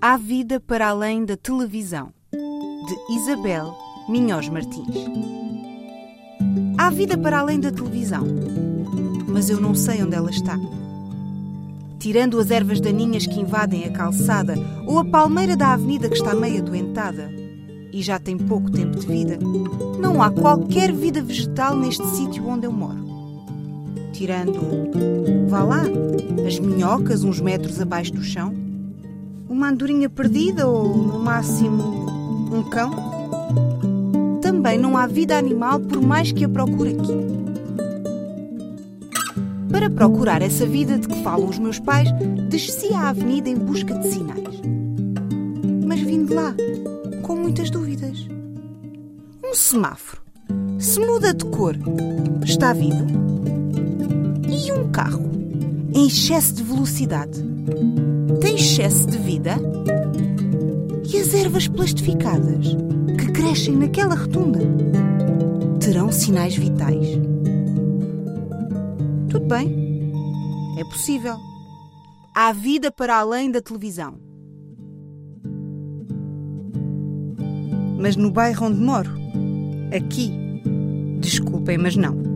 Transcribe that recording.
Há vida para além da televisão, de Isabel Minhós Martins. Há vida para além da televisão, mas eu não sei onde ela está. Tirando as ervas daninhas que invadem a calçada ou a palmeira da avenida que está meia doentada e já tem pouco tempo de vida, não há qualquer vida vegetal neste sítio onde eu moro. Tirando, vá lá, as minhocas uns metros abaixo do chão, uma andorinha perdida ou, no máximo, um cão? Também não há vida animal por mais que a procure aqui. Para procurar essa vida de que falam os meus pais, desci à avenida em busca de sinais. Mas vim de lá, com muitas dúvidas. Um semáforo. Se muda de cor, está vivo? E um carro, em excesso de velocidade, tem excesso de vida? E as ervas plastificadas que crescem naquela rotunda terão sinais vitais? Tudo bem, é possível. Há vida para além da televisão. Mas no bairro onde moro, aqui, desculpem, mas não.